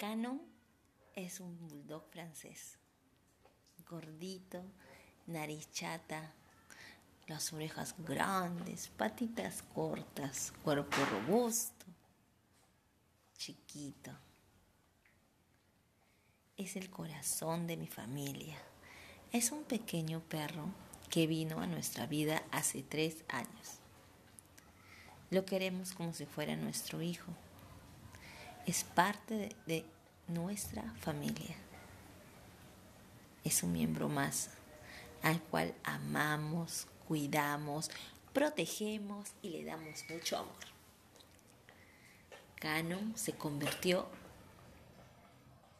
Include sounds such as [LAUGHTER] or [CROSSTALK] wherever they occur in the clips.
Canon es un bulldog francés, gordito, nariz chata, las orejas grandes, patitas cortas, cuerpo robusto, chiquito. Es el corazón de mi familia. Es un pequeño perro que vino a nuestra vida hace tres años. Lo queremos como si fuera nuestro hijo. Es parte de, nuestra familia. Es un miembro más al cual amamos, cuidamos, protegemos y le damos mucho amor. Canon se convirtió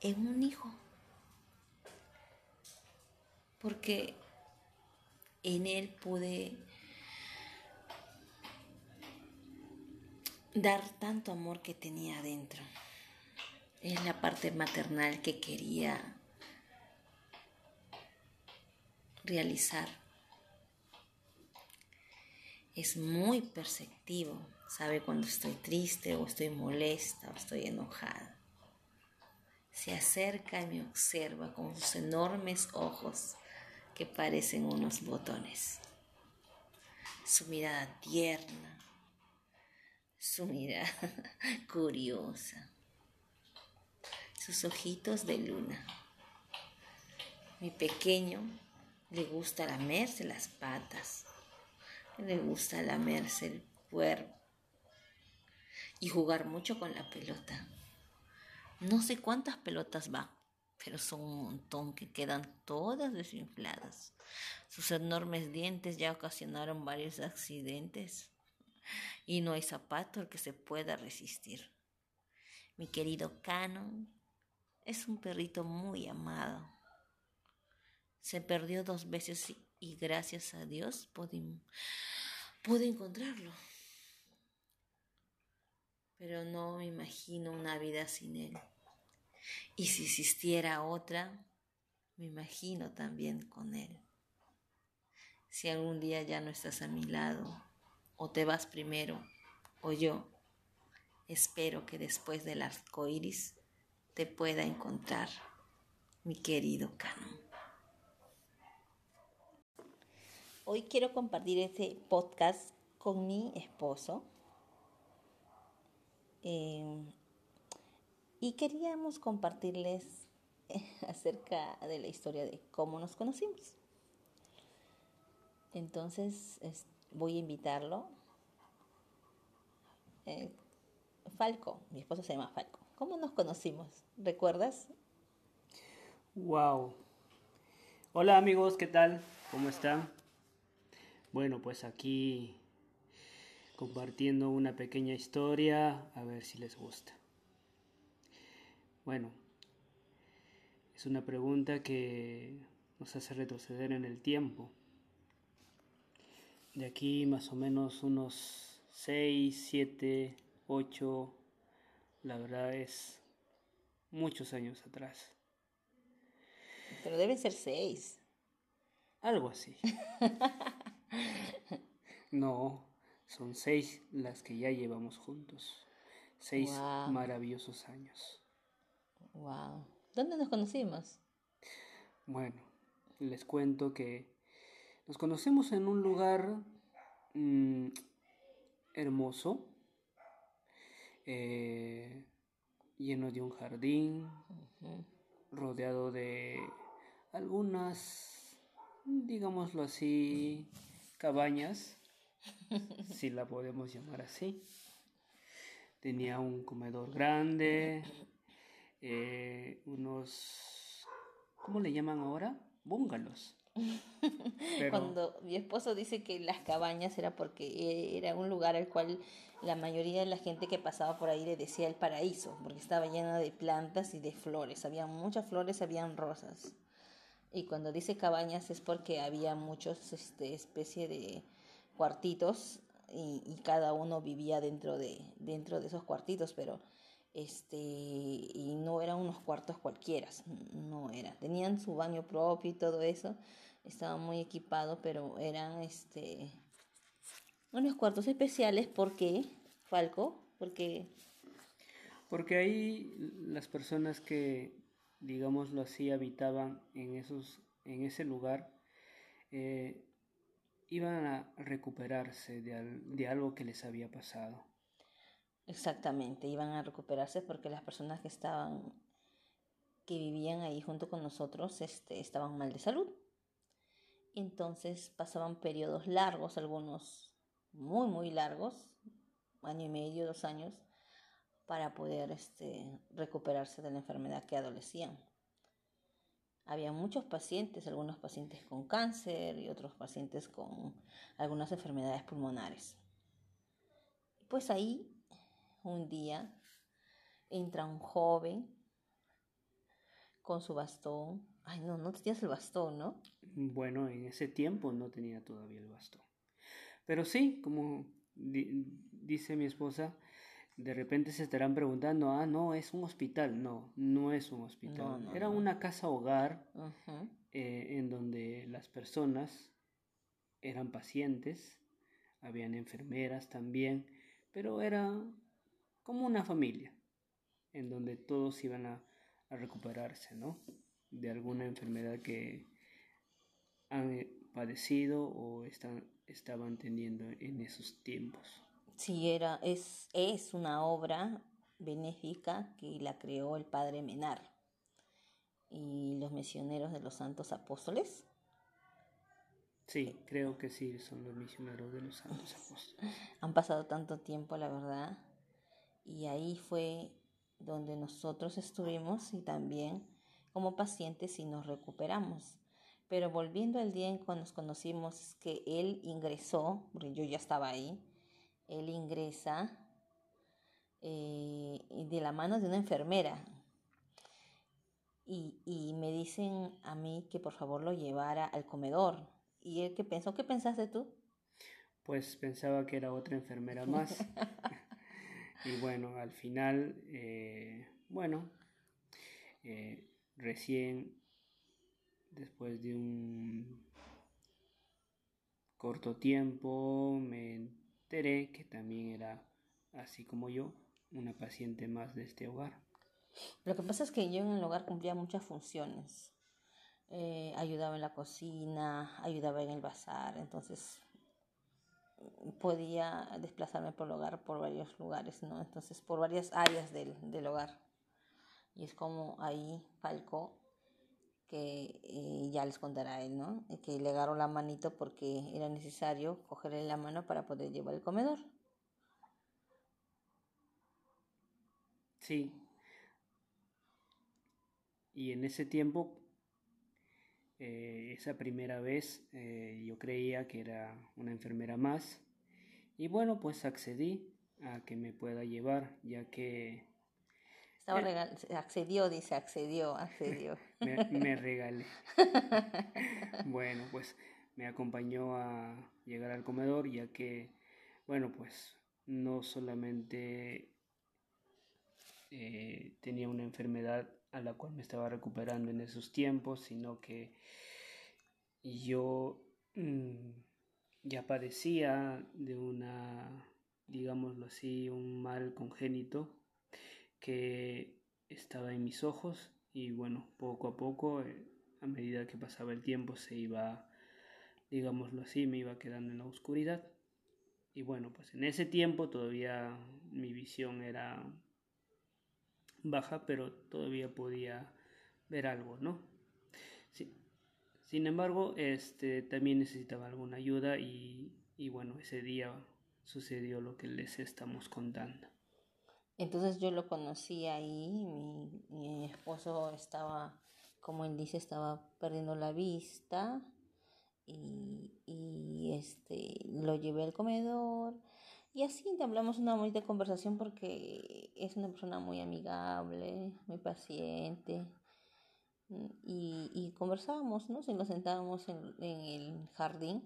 en un hijo porque en él pude dar tanto amor que tenía adentro. Es la parte maternal que quería realizar. Es muy perceptivo, sabe cuando estoy triste o estoy molesta o estoy enojada. Se acerca y me observa con sus enormes ojos que parecen unos botones. Su mirada tierna, su mirada [LAUGHS] curiosa, sus ojitos de luna. Mi pequeño le gusta lamerse las patas, le gusta lamerse el cuerpo y jugar mucho con la pelota. No sé cuántas pelotas va, pero son un montón que quedan todas desinfladas. Sus enormes dientes ya ocasionaron varios accidentes y no hay zapato al que se pueda resistir. Mi querido Canon es un perrito muy amado se perdió dos veces y gracias a Dios pude, pude encontrarlo. Pero no me imagino una vida sin él. Y si existiera otra, me imagino también con él. Si algún día ya no estás a mi lado, o te vas primero, o yo, espero que después del arco iris te pueda encontrar, mi querido Canon. Hoy quiero compartir este podcast con mi esposo. Eh, y queríamos compartirles [LAUGHS] acerca de la historia de cómo nos conocimos. Entonces voy a invitarlo. Eh, Falco, mi esposo se llama Falco. ¿Cómo nos conocimos? ¿Recuerdas? Wow. Hola amigos, ¿qué tal? ¿Cómo están? Bueno, pues aquí compartiendo una pequeña historia, a ver si les gusta. Bueno, es una pregunta que nos hace retroceder en el tiempo. De aquí más o menos unos 6, 7, 8, la verdad es muchos años atrás. Pero deben ser 6. Algo así. [LAUGHS] No, son seis las que ya llevamos juntos. Seis maravillosos años. Wow. ¿Dónde nos conocimos? Bueno, les cuento que nos conocemos en un lugar mm, hermoso, eh, lleno de un jardín, rodeado de algunas, digámoslo así, cabañas, [LAUGHS] si la podemos llamar así. Tenía un comedor grande, eh, unos, ¿cómo le llaman ahora? Búngalos. [LAUGHS] Cuando mi esposo dice que las cabañas era porque era un lugar al cual la mayoría de la gente que pasaba por ahí le decía el paraíso, porque estaba lleno de plantas y de flores, había muchas flores, habían rosas. Y cuando dice cabañas es porque había muchos este, especie de cuartitos y, cada uno vivía dentro de, dentro de esos cuartitos, pero este y no eran unos cuartos cualquiera, no era. Tenían su baño propio y todo eso, estaban muy equipados, pero eran este unos cuartos especiales porque Falco, porque Porque ahí las personas que, digámoslo así, habitaban en, esos, en ese lugar, eh, iban a recuperarse de, de algo que les había pasado. Exactamente, iban a recuperarse porque las personas que estaban, que vivían ahí junto con nosotros, este, estaban mal de salud. Entonces pasaban periodos largos, algunos muy, muy largos, año y medio, dos años, para poder este, recuperarse de la enfermedad que adolecían. Había muchos pacientes, algunos pacientes con cáncer y otros pacientes con algunas enfermedades pulmonares. Pues ahí, un día, entra un joven con su bastón. Ay, no, no tenías el bastón, ¿no? Bueno, en ese tiempo no tenía todavía el bastón. Pero sí, como dice mi esposa, de repente se estarán preguntando, ah, no, es un hospital. No, no es un hospital. Era una casa hogar eh, en donde las personas eran pacientes, habían enfermeras también, pero era como una familia, en donde todos iban a, a recuperarse, ¿no? De alguna enfermedad que han padecido o están, estaban teniendo en esos tiempos. Sí, era, es, es una obra benéfica que la creó el padre Menar y los misioneros de los santos apóstoles. Sí, creo que sí, son los misioneros de los santos apóstoles. [LAUGHS] Han pasado tanto tiempo, la verdad, y ahí fue donde nosotros estuvimos y también como pacientes y nos recuperamos. Pero volviendo al día en que nos conocimos, es que él ingresó, porque yo ya estaba ahí, él ingresa eh, de la mano de una enfermera. Y, me dicen a mí que por favor lo llevara al comedor. ¿Y él qué pensó? ¿Qué pensaste tú? Pues pensaba que era otra enfermera más. [LAUGHS] y bueno, al final, eh, bueno, eh, recién, después de un corto tiempo, me que también era, así como yo, una paciente más de este hogar. Lo que pasa es que yo en el hogar cumplía muchas funciones. Eh, ayudaba en la cocina, ayudaba en el bazar, entonces podía desplazarme por el hogar por varios lugares, ¿no? Entonces, por varias áreas del, del hogar. Y es como ahí Falco que eh, ya les contará él, ¿no? Que le agarró la manito porque era necesario cogerle la mano para poder llevar el comedor. Sí. Y en ese tiempo, eh, esa primera vez, eh, yo creía que era una enfermera más. Y bueno, pues accedí a que me pueda llevar, ya que accedió, dice, accedió, accedió. [LAUGHS] me, regalé. [LAUGHS] bueno, pues me acompañó a llegar al comedor, ya que, bueno, pues no solamente eh, tenía una enfermedad a la cual me estaba recuperando en esos tiempos, sino que yo mm, ya padecía de una, digámoslo así, un mal congénito que estaba en mis ojos y bueno, poco a poco, eh, a medida que pasaba el tiempo, se iba, digámoslo así, me iba quedando en la oscuridad. Y bueno, pues en ese tiempo todavía mi visión era baja, pero todavía podía ver algo, ¿no? Sí. Sin embargo, este, también necesitaba alguna ayuda y, y bueno, ese día sucedió lo que les estamos contando. Entonces yo lo conocí ahí, mi, esposo estaba, como él dice, estaba perdiendo la vista y, este, lo llevé al comedor y así hablamos una bonita conversación porque es una persona muy amigable, muy paciente y, y conversábamos, ¿no? Si nos sentábamos en, en el jardín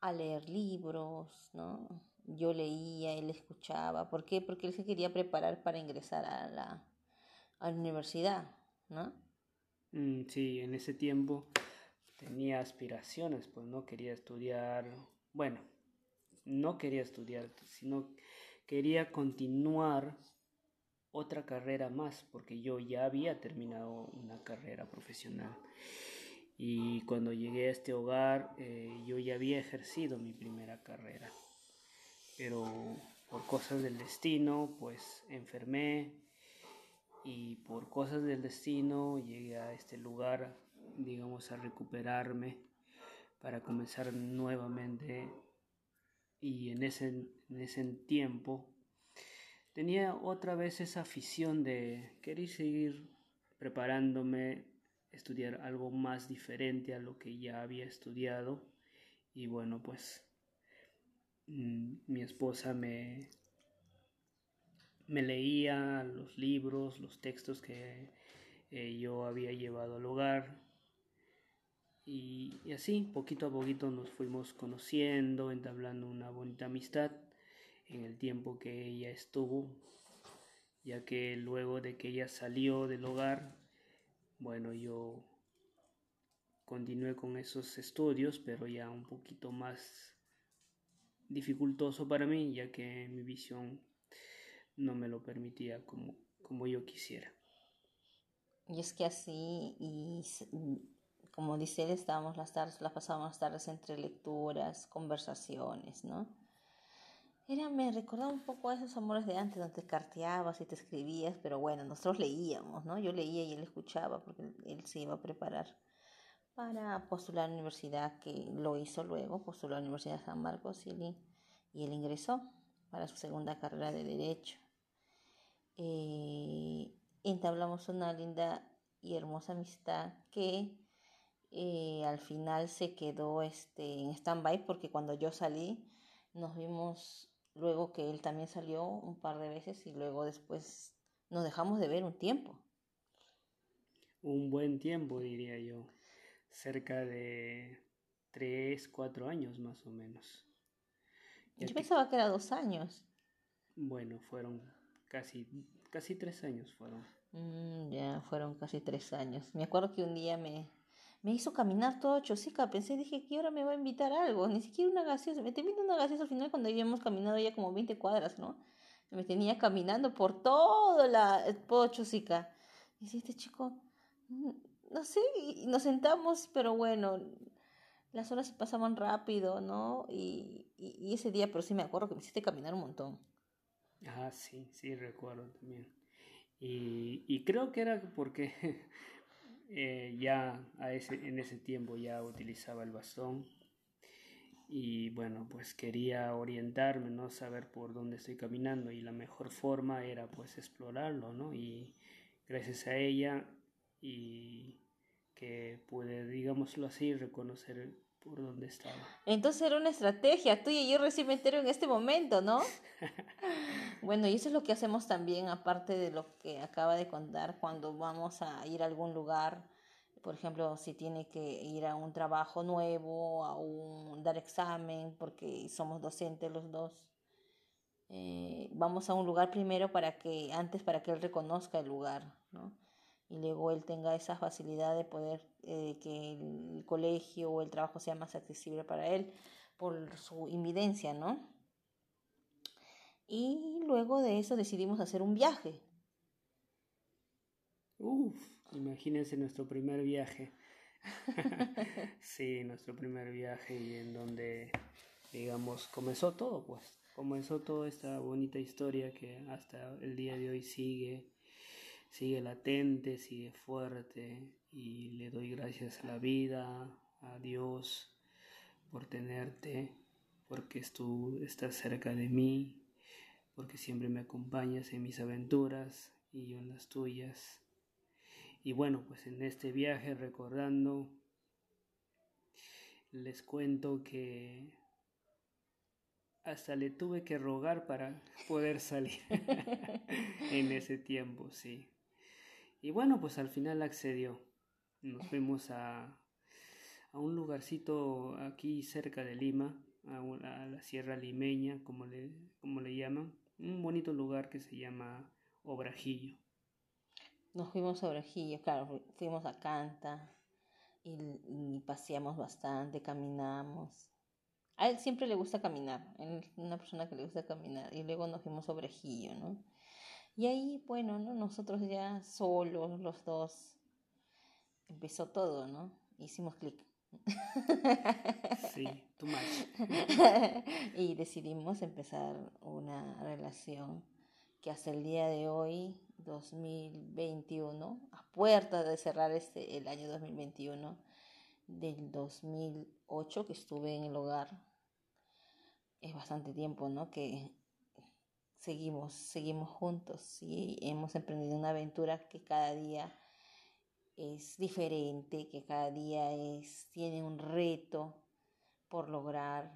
a leer libros, ¿no? yo leía, él escuchaba. ¿Por qué? Porque él se quería preparar para ingresar a la, a la universidad, ¿no? Mm, sí, en ese tiempo tenía aspiraciones, pues no quería estudiar, bueno, no quería estudiar, sino quería continuar otra carrera más, porque yo ya había terminado una carrera profesional. Y cuando llegué a este hogar, eh, yo ya había ejercido mi primera carrera. Pero por cosas del destino, pues enfermé y por cosas del destino llegué a este lugar, digamos, a recuperarme para comenzar nuevamente. Y en ese, en ese tiempo tenía otra vez esa afición de querer seguir preparándome, estudiar algo más diferente a lo que ya había estudiado. Y bueno, pues mm, mi esposa me, me leía los libros, los textos que eh, yo había llevado al hogar. Y, así, poquito a poquito nos fuimos conociendo, entablando una bonita amistad en el tiempo que ella estuvo, ya que luego de que ella salió del hogar, bueno, yo continué con esos estudios, pero ya un poquito más dificultoso para mí, ya que mi visión no me lo permitía como, como yo quisiera. Y es que así, y como dice él, estábamos las tardes, las pasábamos las tardes entre lecturas, conversaciones, ¿no? Era, me recordaba un poco a esos amores de antes, donde te carteabas y te escribías, pero bueno, nosotros leíamos, ¿no? Yo leía y él escuchaba porque él se iba a preparar para postular a la universidad, que lo hizo luego, postuló a la Universidad de San Marcos y él, ingresó para su segunda carrera de Derecho. Eh, entablamos una linda y hermosa amistad que eh, al final se quedó este, en stand-by porque cuando yo salí nos vimos luego que él también salió un par de veces y luego después nos dejamos de ver un tiempo. Un buen tiempo, diría yo. Cerca de tres, cuatro años más o menos. yo pensaba que era dos años. Bueno, fueron casi, casi tres años fueron. Mm, ya, fueron casi tres años. Me acuerdo que un día me, me hizo caminar todo chosica. Pensé, dije, que ahora me va a invitar algo. Ni siquiera una gaseosa. Me terminó una gaseosa al final cuando habíamos caminado ya como 20 cuadras, ¿no? Me tenía caminando por todo la todo chosica. Y dice, este chico, mm, no sé, y nos sentamos, pero bueno, las horas se pasaban rápido, ¿no? Y, y, ese día, pero sí me acuerdo que me hiciste caminar un montón. Ah, sí, sí, recuerdo también. Y, y creo que era porque [LAUGHS] Eh, ya a ese, en ese tiempo ya utilizaba el bastón. Y bueno pues quería orientarme no saber por dónde estoy caminando y la mejor forma era pues explorarlo no y gracias a ella y que pude digámoslo así reconocer por dónde estaba. Entonces era una estrategia tuya y yo recién me entero en este momento, ¿no? [LAUGHS] bueno, y eso es lo que hacemos también, aparte de lo que acaba de contar, cuando vamos a ir a algún lugar, por ejemplo, si tiene que ir a un trabajo nuevo, a un dar examen, porque somos docentes los dos. Eh, vamos a un lugar primero para que, antes para que él reconozca el lugar, ¿no? Y luego él tenga esa facilidad de poder eh, que el colegio o el trabajo sea más accesible para él por su invidencia, ¿no? Y luego de eso decidimos hacer un viaje. Uf, imagínense nuestro primer viaje. [LAUGHS] sí, nuestro primer viaje y en donde, digamos, comenzó todo, pues. Comenzó toda esta bonita historia que hasta el día de hoy sigue sigue latente, sigue fuerte y le doy gracias a la vida, a Dios por tenerte, porque tú estás cerca de mí, porque siempre me acompañas en mis aventuras y yo en las tuyas. Y bueno, pues en este viaje recordando, les cuento que hasta le tuve que rogar para poder salir [LAUGHS] en ese tiempo, sí. Y bueno, pues al final accedió. Nos fuimos a, a un lugarcito aquí cerca de Lima, a, la Sierra Limeña, como le, como le llaman. Un bonito lugar que se llama Obrajillo. Nos fuimos a Obrajillo, claro, fuimos a Canta y, y paseamos bastante, caminamos. A él siempre le gusta caminar, él es una persona que le gusta caminar. Y luego nos fuimos a Obrajillo, ¿no? Y ahí, bueno, ¿no? nosotros ya solos, los dos, empezó todo, ¿no? Hicimos clic. Sí, tú más. [LAUGHS] y decidimos empezar una relación que hasta el día de hoy, 2021, a puerta de cerrar este, el año 2021, del 2008 que estuve en el hogar, es bastante tiempo, ¿no? Que seguimos, seguimos juntos y hemos emprendido una aventura que cada día es diferente, que cada día es, tiene un reto por lograr.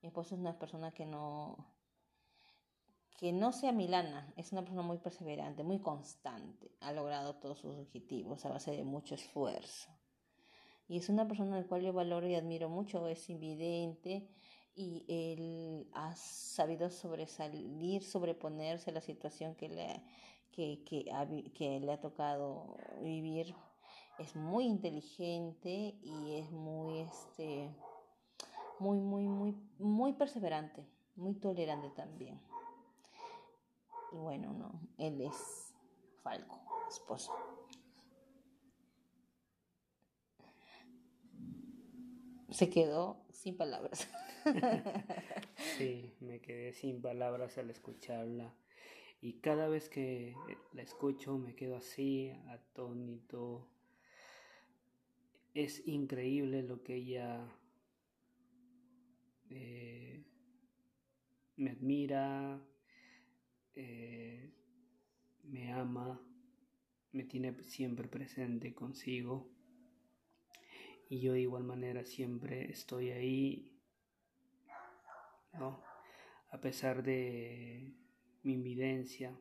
Mi esposo es una persona que no, que no sea milana, es una persona muy perseverante, muy constante, ha logrado todos sus objetivos a base de mucho esfuerzo. Y es una persona al cual yo valoro y admiro mucho, es invidente y él ha sabido sobresalir, sobreponerse a la situación que le, que, que le ha tocado vivir es muy inteligente y es muy, este, muy, muy, muy, muy perseverante, muy tolerante también. Y bueno, no, él es Falco, esposo. Se quedó sin palabras. [LAUGHS] sí, me quedé sin palabras al escucharla. Y cada vez que la escucho me quedo así, atónito, es increíble lo que ella eh, me admira, eh, me ama, me tiene siempre presente consigo y yo de igual manera siempre estoy ahí, ¿no? A pesar de mi invidencia,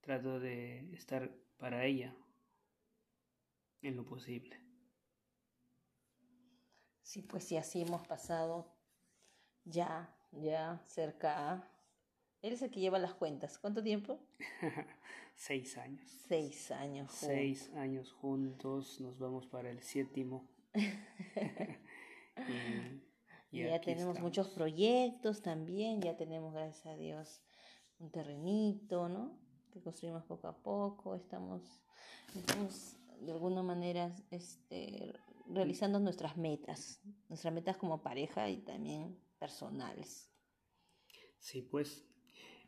trato de estar para ella en lo posible. Sí, pues sí, así hemos pasado ya, ya cerca a... Él es el que lleva las cuentas. ¿Cuánto tiempo? [LAUGHS] Seis años. Seis años juntos. Seis años juntos, nos vamos para el séptimo. [LAUGHS] y, ya tenemos muchos proyectos también, ya tenemos, gracias a Dios, un terrenito, ¿no? Que construimos poco a poco, estamos, estamos de alguna manera este, realizando nuestras metas, nuestras metas como pareja y también personales. Sí, pues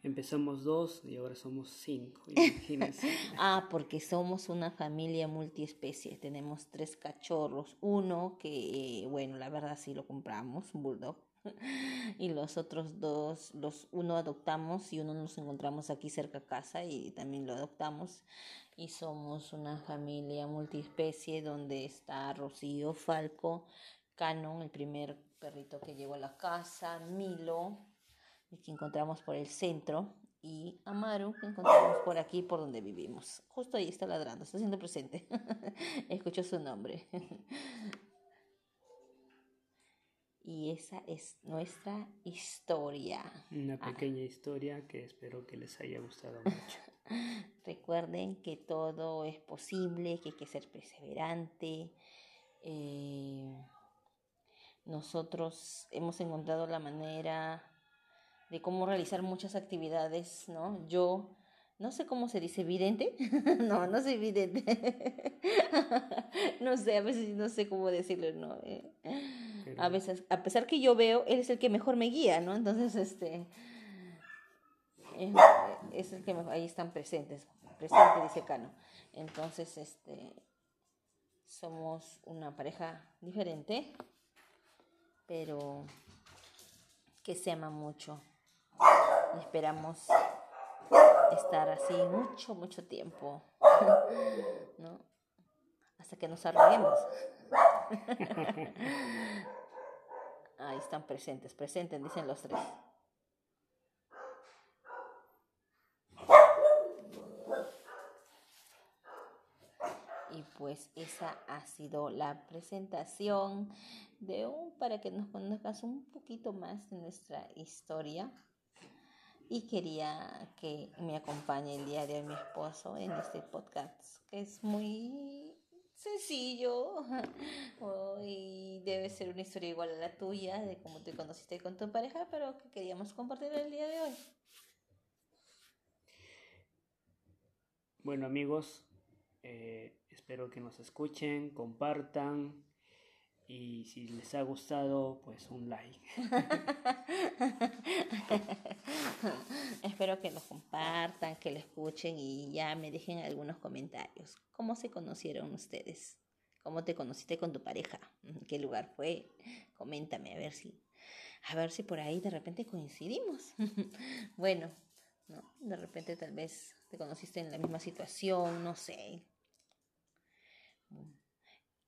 empezamos dos y ahora somos cinco, [LAUGHS] imagínense. ah, porque somos una familia multiespecie, tenemos tres cachorros, uno que, bueno, la verdad sí lo compramos, un bulldog, [LAUGHS] y los otros dos, los uno adoptamos y uno nos encontramos aquí cerca a casa y también lo adoptamos. Y somos una familia multiespecie donde está Rocío, Falco, Canon, el primer perrito que llegó a la casa, Milo, que encontramos por el centro, y Amaru, que encontramos por aquí, por donde vivimos. Justo ahí está ladrando, está siendo presente. [LAUGHS] Escucho su nombre. [LAUGHS] y esa es nuestra historia. Una ah. pequeña historia que espero que les haya gustado mucho. [LAUGHS] Recuerden que todo es posible, que hay que ser perseverante. Eh, nosotros hemos encontrado la manera de cómo realizar muchas actividades, ¿no? Yo no sé cómo se dice, vidente. [LAUGHS] no, no soy vidente. [LAUGHS] no sé, a veces no sé cómo decirlo, ¿no? Eh, a veces, a pesar que yo veo, él es el que mejor me guía, ¿no? Entonces, este, es, el que ahí están presentes, presente, dice Cano. Entonces, este, somos una pareja diferente, pero que se ama mucho. Y esperamos estar así mucho, mucho tiempo, [LAUGHS] ¿no? Hasta que nos arreglemos. [LAUGHS] Ahí están presentes, presentes, dicen los tres. Y pues esa ha sido la presentación de un para que nos conozcas un poquito más de nuestra historia. Y quería que me acompañe el día de hoy mi esposo en este podcast, que es muy sencillo. [LAUGHS] Y debe ser una historia igual a la tuya, de cómo te conociste con tu pareja, pero que queríamos compartir el día de hoy. Bueno amigos, eh, espero que nos escuchen, compartan y si les ha gustado, pues un like. [LAUGHS] Espero que lo compartan, que lo escuchen y ya me dejen algunos comentarios. ¿Cómo se conocieron ustedes? ¿Cómo te conociste con tu pareja? ¿Qué lugar fue? Coméntame a ver si a ver si por ahí de repente coincidimos. [LAUGHS] bueno, no, de repente tal vez te conociste en la misma situación, no sé.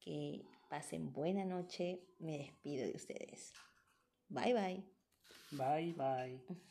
Que pasen buena noche, me despido de ustedes. Bye bye. Bye bye.